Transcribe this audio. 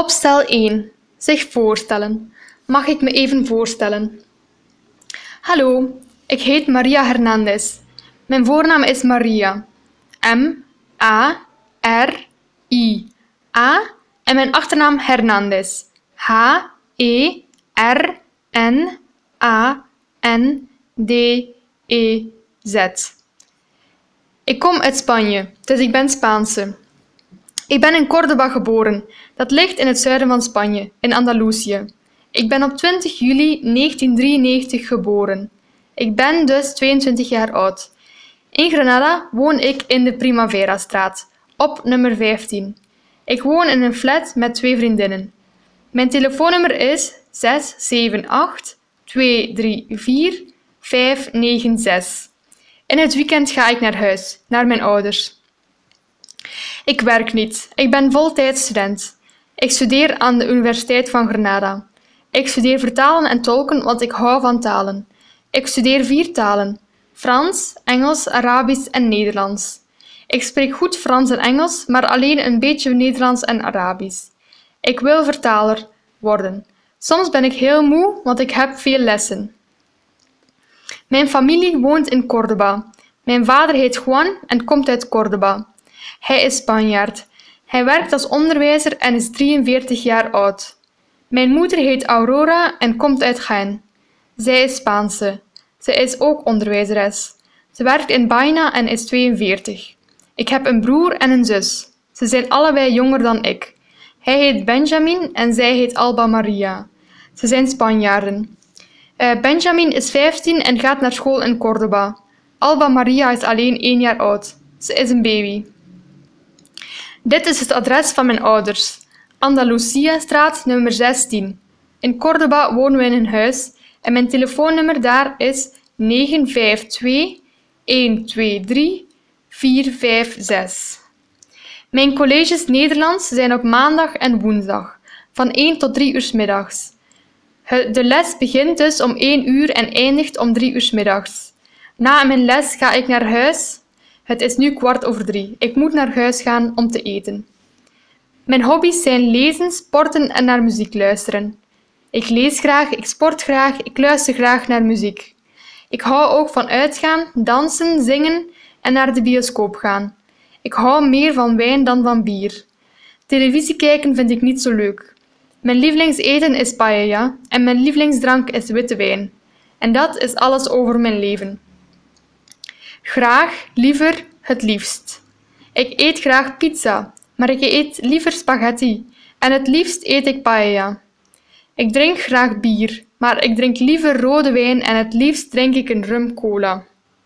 Opstel 1. Zich voorstellen. Mag ik me even voorstellen? Hallo, ik heet Maria Hernandez. Mijn voornaam is Maria. M A R I A en mijn achternaam Hernandez. H E R N A N D E Z. Ik kom uit Spanje, dus ik ben Spaanse. Ik ben in Córdoba geboren. Dat ligt in het zuiden van Spanje, in Andalusië. Ik ben op 20 juli 1993 geboren. Ik ben dus 22 jaar oud. In Granada woon ik in de Primavera-straat, op nummer 15. Ik woon in een flat met twee vriendinnen. Mijn telefoonnummer is 678 234 596. In het weekend ga ik naar huis, naar mijn ouders. Ik werk niet. Ik ben voltijds student. Ik studeer aan de Universiteit van Granada. Ik studeer vertalen en tolken, want ik hou van talen. Ik studeer vier talen: Frans, Engels, Arabisch en Nederlands. Ik spreek goed Frans en Engels, maar alleen een beetje Nederlands en Arabisch. Ik wil vertaler worden. Soms ben ik heel moe, want ik heb veel lessen. Mijn familie woont in Córdoba. Mijn vader heet Juan en komt uit Córdoba. Hij is Spanjaard. Hij werkt als onderwijzer en is 43 jaar oud. Mijn moeder heet Aurora en komt uit Jaén. Zij is Spaanse. Ze is ook onderwijzeres. Ze werkt in Baina en is 42. Ik heb een broer en een zus. Ze zijn allebei jonger dan ik. Hij heet Benjamin en zij heet Alba Maria. Ze zijn Spanjaarden. Uh, Benjamin is 15 en gaat naar school in Córdoba. Alba Maria is alleen één jaar oud. Ze is een baby. Dit is het adres van mijn ouders. Andalusia-straat nummer 16. In Córdoba wonen we in een huis en mijn telefoonnummer daar is 952 123 456. Mijn colleges Nederlands zijn op maandag en woensdag, van 1 tot 3 uur middags. De les begint dus om 1 uur en eindigt om 3 uur middags. Na mijn les ga ik naar huis het is nu kwart over drie. Ik moet naar huis gaan om te eten. Mijn hobby's zijn lezen, sporten en naar muziek luisteren. Ik lees graag, ik sport graag, ik luister graag naar muziek. Ik hou ook van uitgaan, dansen, zingen en naar de bioscoop gaan. Ik hou meer van wijn dan van bier. Televisie kijken vind ik niet zo leuk. Mijn lievelingseten is paella en mijn lievelingsdrank is witte wijn. En dat is alles over mijn leven. Graag, liever, het liefst. Ik eet graag pizza, maar ik eet liever spaghetti en het liefst eet ik paella. Ik drink graag bier, maar ik drink liever rode wijn en het liefst drink ik een rum cola.